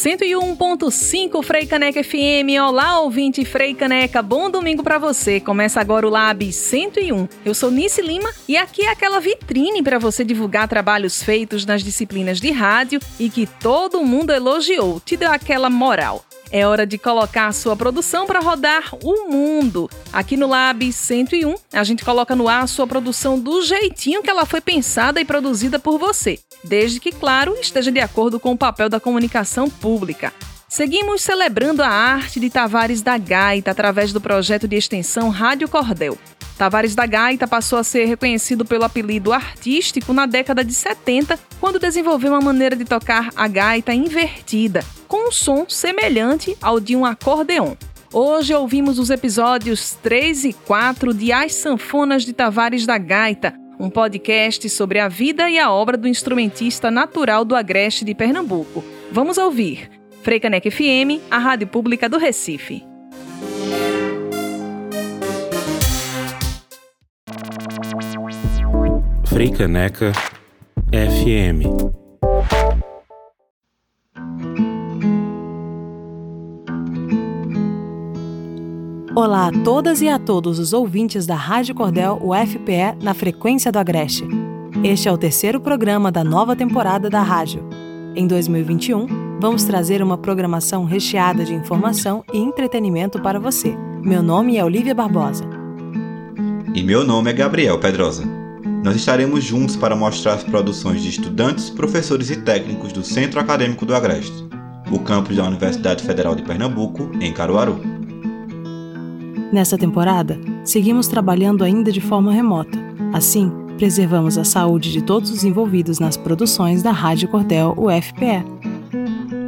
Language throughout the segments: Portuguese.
101.5 Frei Caneca FM. Olá, ouvinte Frei Caneca. Bom domingo para você. Começa agora o Lab 101. Eu sou Nice Lima e aqui é aquela vitrine para você divulgar trabalhos feitos nas disciplinas de rádio e que todo mundo elogiou, te deu aquela moral. É hora de colocar a sua produção para rodar o mundo. Aqui no Lab 101, a gente coloca no ar a sua produção do jeitinho que ela foi pensada e produzida por você, desde que, claro, esteja de acordo com o papel da comunicação pública. Seguimos celebrando a arte de Tavares da Gaita através do projeto de extensão Rádio Cordel. Tavares da Gaita passou a ser reconhecido pelo apelido artístico na década de 70, quando desenvolveu uma maneira de tocar a gaita invertida, com um som semelhante ao de um acordeon. Hoje ouvimos os episódios 3 e 4 de As Sanfonas de Tavares da Gaita, um podcast sobre a vida e a obra do instrumentista natural do Agreste de Pernambuco. Vamos ouvir. Freicanec FM, a rádio pública do Recife. Freicaneca FM. Olá a todas e a todos os ouvintes da Rádio Cordel UFPE na frequência do Agreste. Este é o terceiro programa da nova temporada da rádio. Em 2021, vamos trazer uma programação recheada de informação e entretenimento para você. Meu nome é Olivia Barbosa. E meu nome é Gabriel Pedrosa. Nós estaremos juntos para mostrar as produções de estudantes, professores e técnicos do Centro Acadêmico do Agreste, o campus da Universidade Federal de Pernambuco, em Caruaru. Nessa temporada, seguimos trabalhando ainda de forma remota. Assim, preservamos a saúde de todos os envolvidos nas produções da Rádio Cordel UFPE.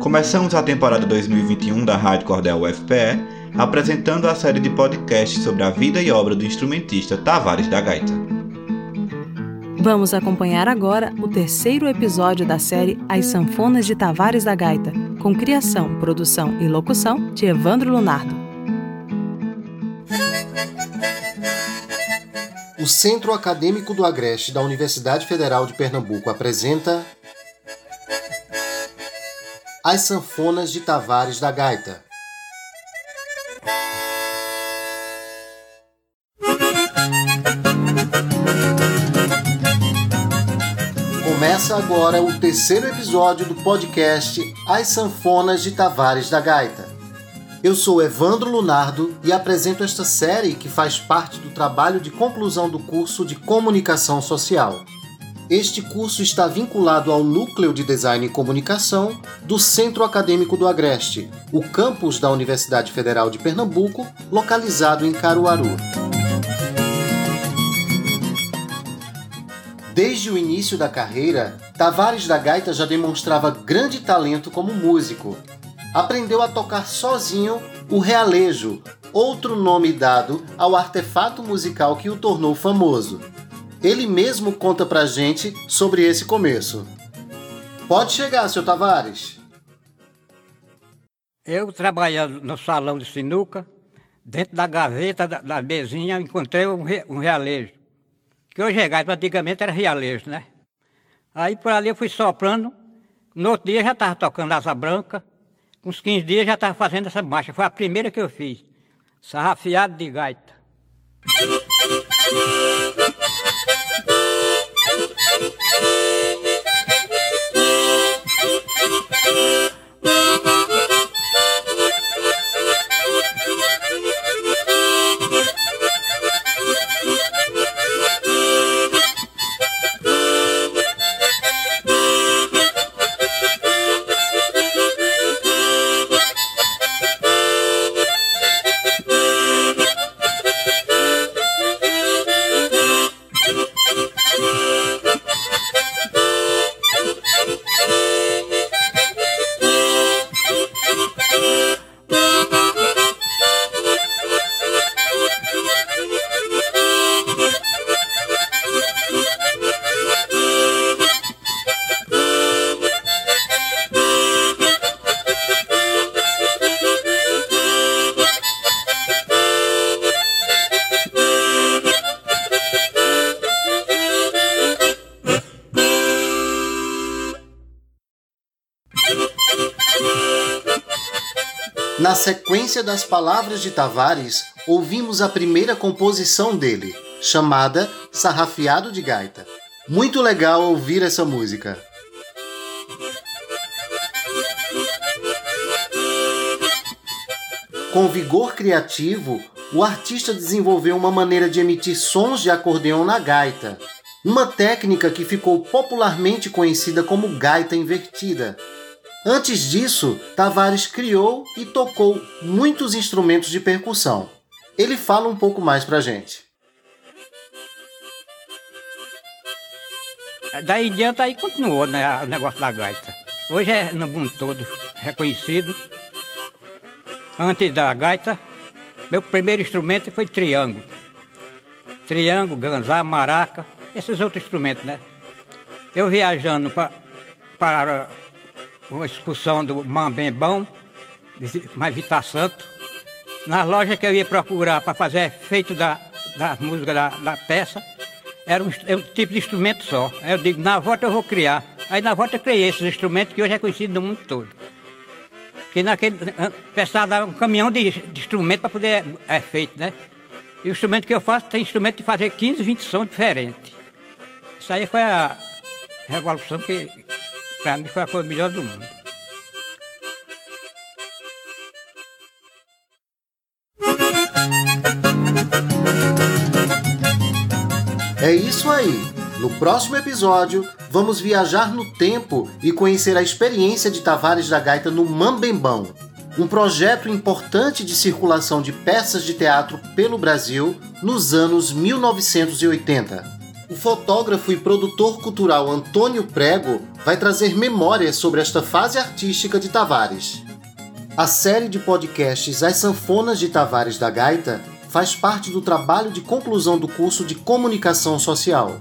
Começamos a temporada 2021 da Rádio Cordel UFPE apresentando a série de podcasts sobre a vida e obra do instrumentista Tavares da Gaita. Vamos acompanhar agora o terceiro episódio da série As Sanfonas de Tavares da Gaita, com criação, produção e locução de Evandro Lunardo. O Centro Acadêmico do Agreste da Universidade Federal de Pernambuco apresenta As Sanfonas de Tavares da Gaita Começa agora o terceiro episódio do podcast As Sanfonas de Tavares da Gaita. Eu sou Evandro Lunardo e apresento esta série que faz parte do trabalho de conclusão do curso de Comunicação Social. Este curso está vinculado ao Núcleo de Design e Comunicação do Centro Acadêmico do Agreste, o campus da Universidade Federal de Pernambuco, localizado em Caruaru. Desde o início da carreira, Tavares da Gaita já demonstrava grande talento como músico. Aprendeu a tocar sozinho o realejo, outro nome dado ao artefato musical que o tornou famoso. Ele mesmo conta pra gente sobre esse começo. Pode chegar, seu Tavares. Eu trabalhando no salão de sinuca, dentro da gaveta da, da mesinha, encontrei um, re, um realejo. Que hoje é gaita, antigamente era realejo, né? Aí por ali eu fui soprando. No outro dia já estava tocando asa branca. Uns 15 dias já estava fazendo essa marcha. Foi a primeira que eu fiz. Sarrafiado de gaita. Thank you. Na sequência das palavras de Tavares, ouvimos a primeira composição dele, chamada Sarrafiado de Gaita. Muito legal ouvir essa música. Com vigor criativo, o artista desenvolveu uma maneira de emitir sons de acordeão na gaita, uma técnica que ficou popularmente conhecida como gaita invertida. Antes disso, Tavares criou e tocou muitos instrumentos de percussão. Ele fala um pouco mais pra gente. Daí em diante aí continuou né, o negócio da gaita. Hoje é no mundo todo reconhecido. Antes da gaita, meu primeiro instrumento foi triângulo. Triângulo, ganzá, maraca, esses outros instrumentos, né? Eu viajando para uma excursão do Mambembão, mais Vita Santo, nas lojas que eu ia procurar para fazer efeito da, da música da, da peça, era um, era um, tipo de instrumento só. Aí eu digo, na volta eu vou criar. Aí na volta eu criei esses instrumentos que hoje é conhecido no mundo todo. Porque naquele. Precisava um caminhão de, de instrumento para poder é né? E o instrumento que eu faço tem instrumento de fazer 15, 20 sons diferentes. Isso aí foi a revolução que para mim foi a coisa melhor do mundo. É isso aí. No próximo episódio, vamos viajar no tempo e conhecer a experiência de Tavares da Gaita no Mambembão, um projeto importante de circulação de peças de teatro pelo Brasil nos anos 1980. O fotógrafo e produtor cultural Antônio Prego vai trazer memórias sobre esta fase artística de Tavares. A série de podcasts As Sanfonas de Tavares da Gaita faz parte do trabalho de conclusão do curso de Comunicação Social.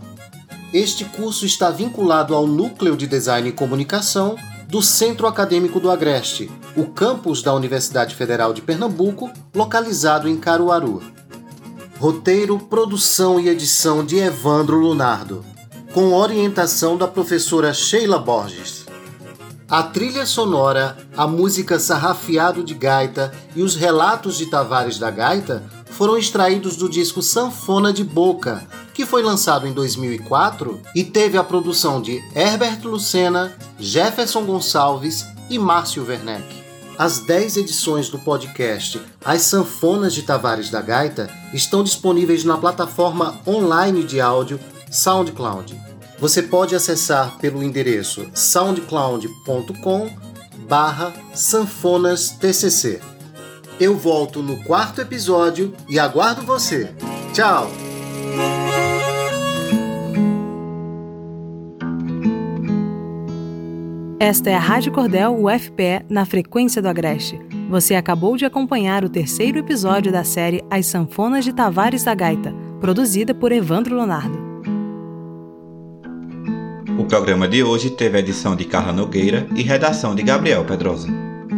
Este curso está vinculado ao Núcleo de Design e Comunicação do Centro Acadêmico do Agreste, o campus da Universidade Federal de Pernambuco, localizado em Caruaru. Roteiro, produção e edição de Evandro Lunardo, com orientação da professora Sheila Borges. A trilha sonora, a música Sarrafiado de Gaita e os relatos de Tavares da Gaita foram extraídos do disco Sanfona de Boca, que foi lançado em 2004 e teve a produção de Herbert Lucena, Jefferson Gonçalves e Márcio Werneck. As 10 edições do podcast As Sanfonas de Tavares da Gaita estão disponíveis na plataforma online de áudio SoundCloud. Você pode acessar pelo endereço soundcloud.com barra sanfonastcc. Eu volto no quarto episódio e aguardo você. Tchau! Esta é a Rádio Cordel UFPE na frequência do Agreste. Você acabou de acompanhar o terceiro episódio da série As Sanfonas de Tavares da Gaita, produzida por Evandro Leonardo. O programa de hoje teve edição de Carla Nogueira e redação de Gabriel Pedrosa.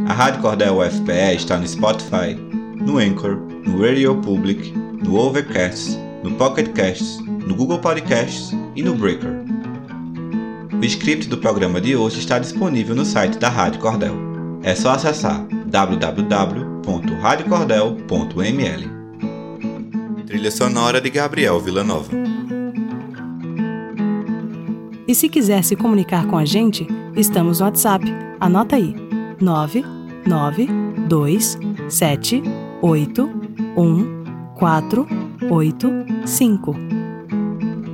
A Rádio Cordel UFPE está no Spotify, no Anchor, no Radio Public, no Overcast, no Pocket Casts, no Google Podcasts e no Breaker. O script do programa de hoje está disponível no site da Rádio Cordel. É só acessar www.radiocordel.ml. Trilha sonora de Gabriel Villanova. E se quiser se comunicar com a gente, estamos no WhatsApp. Anota aí: 992781485.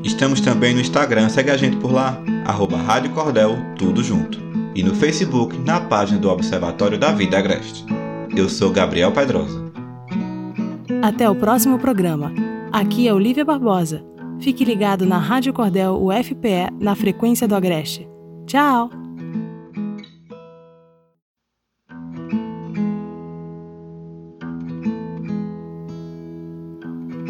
Estamos também no Instagram, segue a gente por lá, arroba Rádio Cordel, tudo junto. E no Facebook, na página do Observatório da Vida Agreste. Eu sou Gabriel Pedrosa. Até o próximo programa. Aqui é Olivia Barbosa. Fique ligado na Rádio Cordel UFPE na frequência do Agreste. Tchau!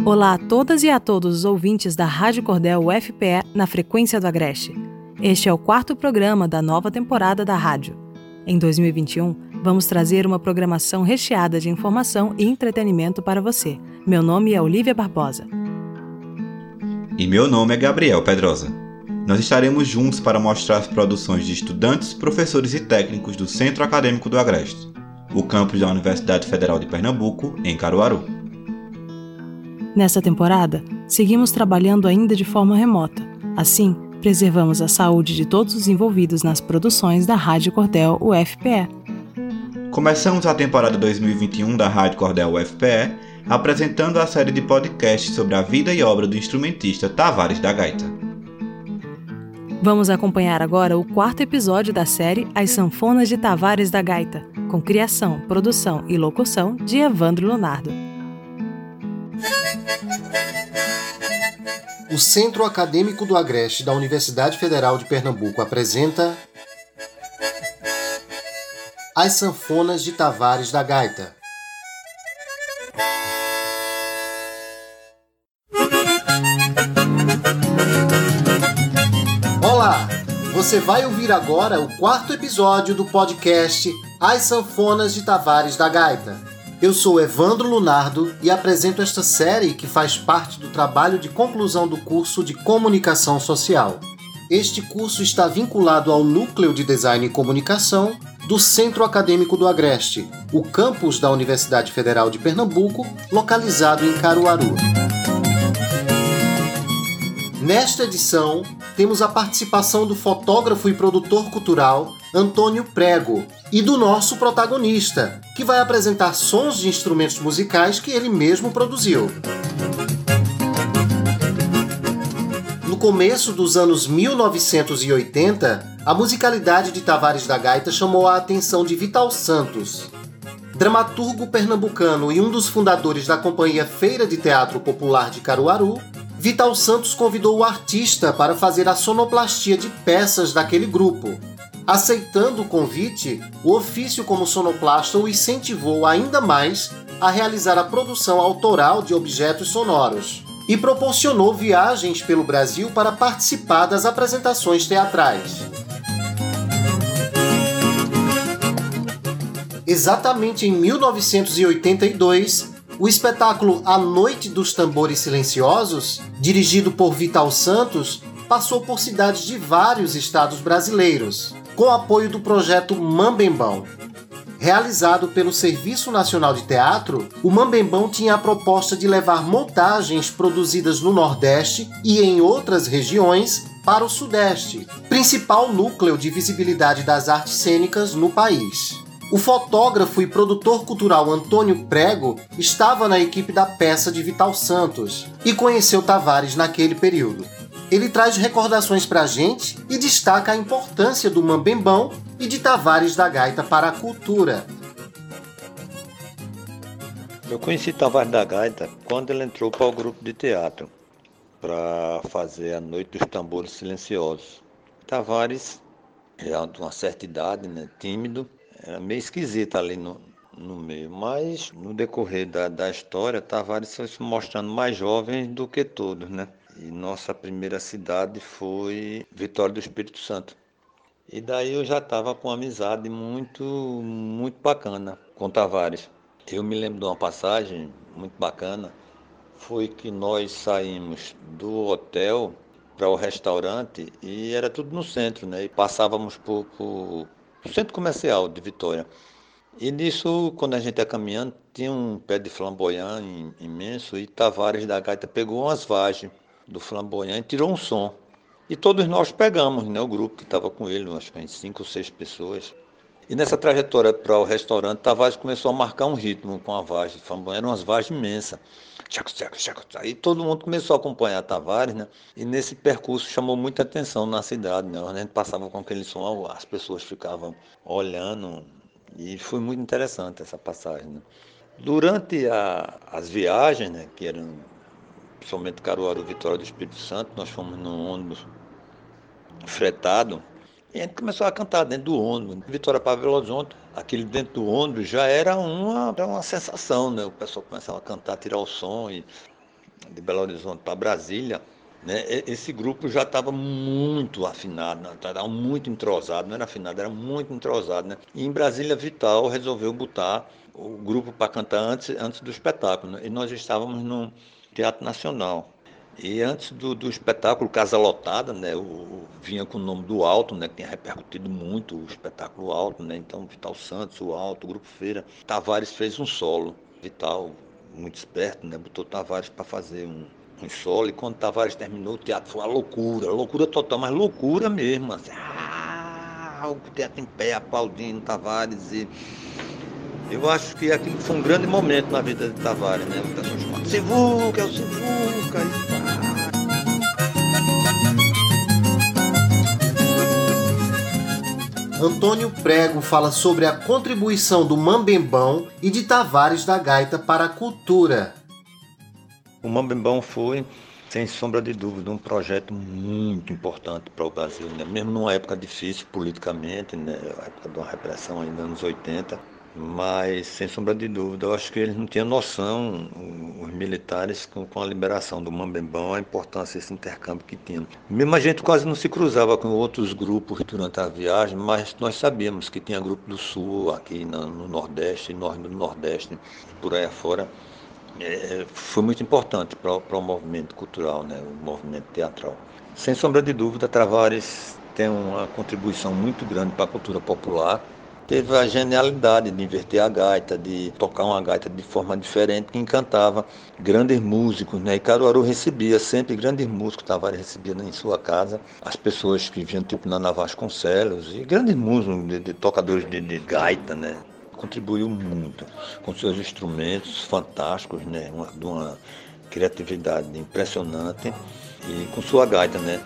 Olá a todas e a todos os ouvintes da Rádio Cordel UFPE na frequência do Agreste. Este é o quarto programa da nova temporada da rádio. Em 2021, vamos trazer uma programação recheada de informação e entretenimento para você. Meu nome é Olivia Barbosa. E meu nome é Gabriel Pedrosa. Nós estaremos juntos para mostrar as produções de estudantes, professores e técnicos do Centro Acadêmico do Agreste. o campus da Universidade Federal de Pernambuco, em Caruaru. Nessa temporada, seguimos trabalhando ainda de forma remota. Assim, preservamos a saúde de todos os envolvidos nas produções da Rádio Cordel UFPE. Começamos a temporada 2021 da Rádio Cordel UFPE apresentando a série de podcasts sobre a vida e obra do instrumentista Tavares da Gaita. Vamos acompanhar agora o quarto episódio da série As Sanfonas de Tavares da Gaita, com criação, produção e locução de Evandro Leonardo. O Centro Acadêmico do Agreste da Universidade Federal de Pernambuco apresenta As Sanfonas de Tavares da Gaita. Olá! Você vai ouvir agora o quarto episódio do podcast As Sanfonas de Tavares da Gaita. Eu sou Evandro Lunardo e apresento esta série que faz parte do trabalho de conclusão do curso de Comunicação Social. Este curso está vinculado ao Núcleo de Design e Comunicação do Centro Acadêmico do Agreste, o campus da Universidade Federal de Pernambuco, localizado em Caruaru. Nesta edição, temos a participação do fotógrafo e produtor cultural Antônio Prego e do nosso protagonista, que vai apresentar sons de instrumentos musicais que ele mesmo produziu. No começo dos anos 1980, a musicalidade de Tavares da Gaita chamou a atenção de Vital Santos. Dramaturgo pernambucano e um dos fundadores da Companhia Feira de Teatro Popular de Caruaru, Vital Santos convidou o artista para fazer a sonoplastia de peças daquele grupo, Aceitando o convite, o ofício como sonoplasta o incentivou ainda mais a realizar a produção autoral de objetos sonoros e proporcionou viagens pelo Brasil para participar das apresentações teatrais. Exatamente em 1982, o espetáculo A Noite dos Tambores Silenciosos, dirigido por Vital Santos, passou por cidades de vários estados brasileiros com apoio do projeto Mambembão. Realizado pelo Serviço Nacional de Teatro, o Mambembão tinha a proposta de levar montagens produzidas no Nordeste e em outras regiões para o Sudeste, principal núcleo de visibilidade das artes cênicas no país. O fotógrafo e produtor cultural Antônio Prego estava na equipe da peça de Vital Santos e conheceu Tavares naquele período. Ele traz recordações para a gente e destaca a importância do Mambembão e de Tavares da Gaita para a cultura. Eu conheci Tavares da Gaita quando ele entrou para o grupo de teatro para fazer a Noite dos Tambores Silenciosos. Tavares já de uma certa idade, né, tímido, era meio esquisito ali no, no meio, mas no decorrer da, da história, Tavares foi se mostrando mais jovem do que todos, né? E nossa primeira cidade foi Vitória do Espírito Santo. E daí eu já estava com uma amizade muito, muito bacana com Tavares. Eu me lembro de uma passagem muito bacana, foi que nós saímos do hotel para o restaurante e era tudo no centro, né? E passávamos por, por centro comercial de Vitória. E nisso, quando a gente ia caminhando, tinha um pé de flamboyant imenso e Tavares da Gaita pegou umas vagens do flamboyante, tirou um som. E todos nós pegamos, né, o grupo que estava com ele, acho que cinco ou seis pessoas. E nessa trajetória para o restaurante, Tavares começou a marcar um ritmo com a vagem. Eram umas vagens imensas. E todo mundo começou a acompanhar Tavares, né? E nesse percurso chamou muita atenção na cidade, né? A gente passava com aquele som, as pessoas ficavam olhando. E foi muito interessante essa passagem, né? Durante a, as viagens, né, que eram principalmente Caruaru, Vitória do Espírito Santo, nós fomos num ônibus fretado e a gente começou a cantar dentro do ônibus. Vitória para Belo Horizonte, aquele dentro do ônibus já era uma, era uma sensação, né? O pessoal começava a cantar, tirar o som e de Belo Horizonte para Brasília. Né? Esse grupo já estava muito afinado, estava né? muito entrosado, não era afinado, era muito entrosado. Né? E em Brasília Vital resolveu botar o grupo para cantar antes, antes do espetáculo. Né? E nós estávamos num, Teatro Nacional. E antes do, do espetáculo Casa Lotada, né, o, vinha com o nome do Alto, né, que tinha repercutido muito o espetáculo Alto, né, então Vital Santos, o Alto, o Grupo Feira. Tavares fez um solo. Vital, muito esperto, né, botou Tavares para fazer um, um solo. E quando Tavares terminou, o teatro foi uma loucura, loucura total, mas loucura mesmo. Assim, ah, o teatro em pé, aplaudindo Tavares e eu acho que aquilo foi um grande momento na vida de Tavares, né? O pessoal chamando Sivuca, é o Sivuca e Antônio Prego fala sobre a contribuição do Mambembão e de Tavares da Gaita para a cultura. O Mambembão foi, sem sombra de dúvida, um projeto muito importante para o Brasil, né? mesmo numa época difícil politicamente, né? a época de uma repressão ainda nos 80 mas sem sombra de dúvida, eu acho que eles não tinham noção, os militares, com, com a liberação do Mambembão, a importância desse intercâmbio que tinha. Mesmo a gente quase não se cruzava com outros grupos durante a viagem, mas nós sabíamos que tinha grupo do Sul, aqui no, no Nordeste, no, no Nordeste, por aí afora. É, foi muito importante para o movimento cultural, né, o movimento teatral. Sem sombra de dúvida, Travares tem uma contribuição muito grande para a cultura popular teve a genialidade de inverter a gaita, de tocar uma gaita de forma diferente, que encantava grandes músicos. Né? E Caruaru recebia sempre grandes músicos, Tavares recebia em sua casa as pessoas que vinham tipo Nana Vasconcelos e grandes músicos, de, de tocadores de, de gaita, né? contribuiu muito com seus instrumentos fantásticos, né? Uma, de uma criatividade impressionante e com sua gaita, né?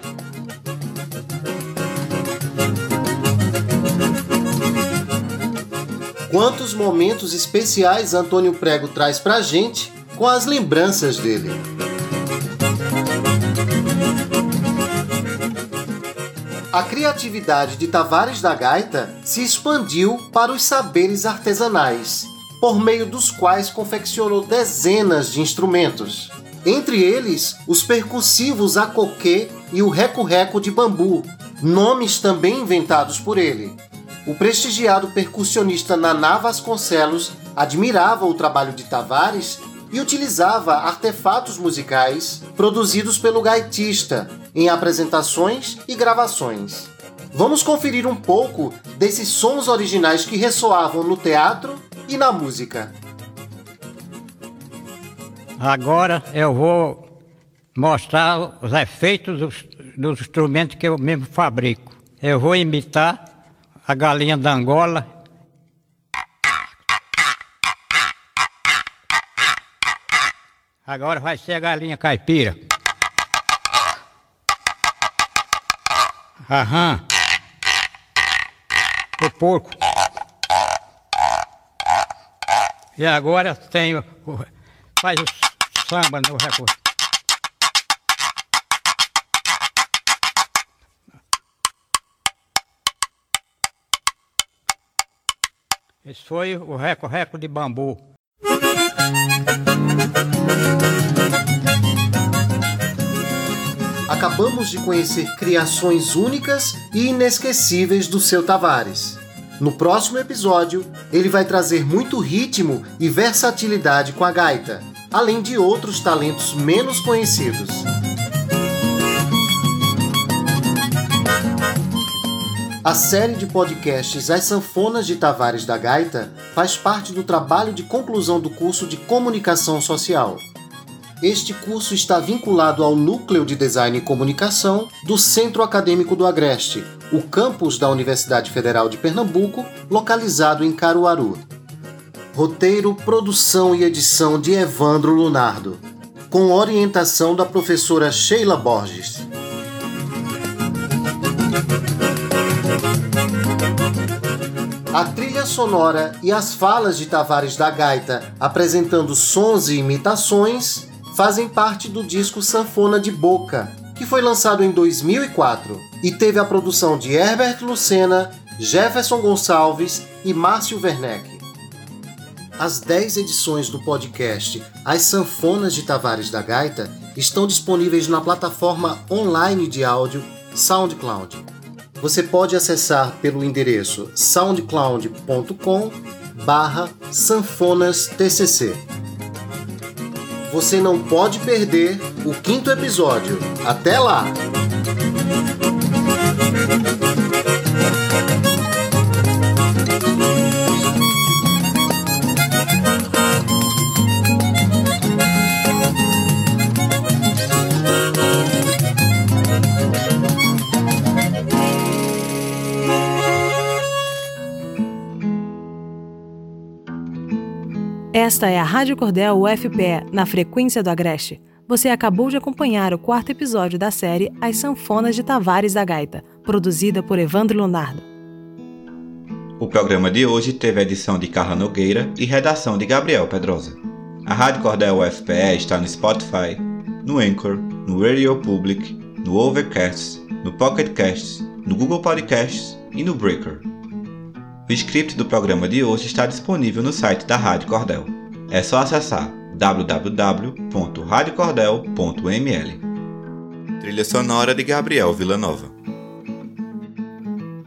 Quantos momentos especiais Antônio Prego traz pra gente com as lembranças dele. A criatividade de Tavares da Gaita se expandiu para os saberes artesanais, por meio dos quais confeccionou dezenas de instrumentos. Entre eles, os percussivos acoquê e o reco-reco de bambu, nomes também inventados por ele, o prestigiado percussionista Naná Vasconcelos admirava o trabalho de Tavares e utilizava artefatos musicais produzidos pelo gaitista em apresentações e gravações. Vamos conferir um pouco desses sons originais que ressoavam no teatro e na música. Agora eu vou mostrar os efeitos dos, dos instrumentos que eu mesmo fabrico. Eu vou imitar a galinha da Angola. Agora vai ser a galinha caipira. Aham. O porco. E agora tem o, faz o samba no recurso. Esse foi o reco-reco de bambu. Acabamos de conhecer criações únicas e inesquecíveis do seu Tavares. No próximo episódio, ele vai trazer muito ritmo e versatilidade com a gaita, além de outros talentos menos conhecidos. A série de podcasts As Sanfonas de Tavares da Gaita faz parte do trabalho de conclusão do curso de Comunicação Social. Este curso está vinculado ao Núcleo de Design e Comunicação do Centro Acadêmico do Agreste, o campus da Universidade Federal de Pernambuco, localizado em Caruaru. Roteiro, produção e edição de Evandro Lunardo, com orientação da professora Sheila Borges. A trilha sonora e as falas de Tavares da Gaita apresentando sons e imitações fazem parte do disco Sanfona de Boca, que foi lançado em 2004 e teve a produção de Herbert Lucena, Jefferson Gonçalves e Márcio Werneck. As 10 edições do podcast As Sanfonas de Tavares da Gaita estão disponíveis na plataforma online de áudio SoundCloud você pode acessar pelo endereço soundcloud.com barra sanfonastcc. você não pode perder o quinto episódio. Até lá! Esta é a Rádio Cordel UFPE, na frequência do Agreste. Você acabou de acompanhar o quarto episódio da série As Sanfonas de Tavares da Gaita, produzida por Evandro Leonardo. O programa de hoje teve edição de Carla Nogueira e redação de Gabriel Pedrosa. A Rádio Cordel UFPE está no Spotify, no Anchor, no Radio Public, no Overcast, no Pocket Casts, no Google Podcasts e no Breaker. O script do programa de hoje está disponível no site da Rádio Cordel. É só acessar www.radiocordel.ml. Trilha sonora de Gabriel Villanova.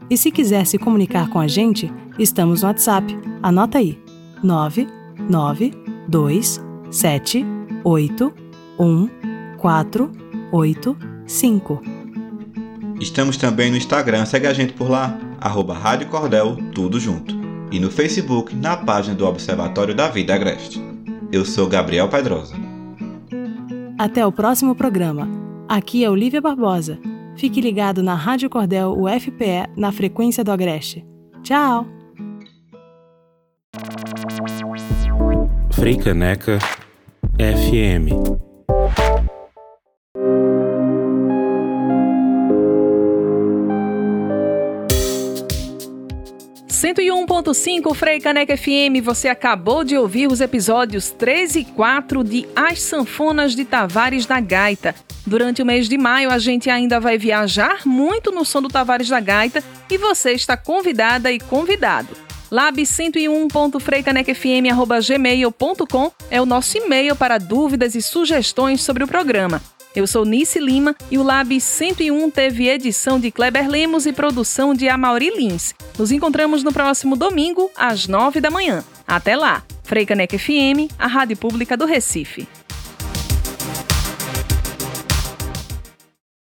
E se quiser se comunicar com a gente, estamos no WhatsApp. Anota aí: 992781485. Estamos também no Instagram, segue a gente por lá, arroba Rádio Cordel, tudo junto. E no Facebook, na página do Observatório da Vida Agreste. Eu sou Gabriel Pedrosa. Até o próximo programa. Aqui é Olivia Barbosa. Fique ligado na Rádio Cordel UFPE na frequência do Agreste. Tchau! Freicaneca FM 101.5 Frei Caneca FM, você acabou de ouvir os episódios 3 e 4 de As Sanfonas de Tavares da Gaita. Durante o mês de maio, a gente ainda vai viajar muito no som do Tavares da Gaita e você está convidada e convidado. lab101.freicanecfm.gmail.com é o nosso e-mail para dúvidas e sugestões sobre o programa. Eu sou Nice Lima e o Lab 101 teve edição de Kleber Lemos e produção de Amaury Lins. Nos encontramos no próximo domingo, às nove da manhã. Até lá! Freicaneca FM, a rádio pública do Recife.